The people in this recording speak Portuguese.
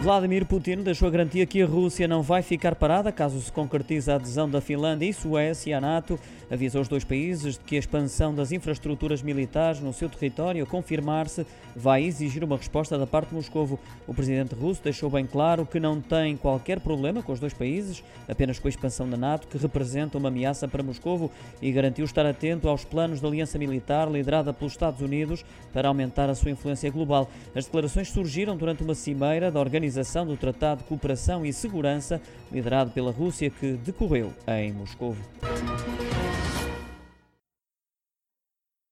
Vladimir Putin deixou a garantia que a Rússia não vai ficar parada caso se concretize a adesão da Finlândia e Suécia à NATO. Avisou os dois países de que a expansão das infraestruturas militares no seu território, confirmar-se, vai exigir uma resposta da parte de Moscovo. O presidente russo deixou bem claro que não tem qualquer problema com os dois países, apenas com a expansão da NATO, que representa uma ameaça para Moscovo, e garantiu estar atento aos planos da aliança militar liderada pelos Estados Unidos para aumentar a sua influência global. As declarações surgiram durante uma cimeira da organização Organização do Tratado de Cooperação e Segurança, liderado pela Rússia, que decorreu em Moscou.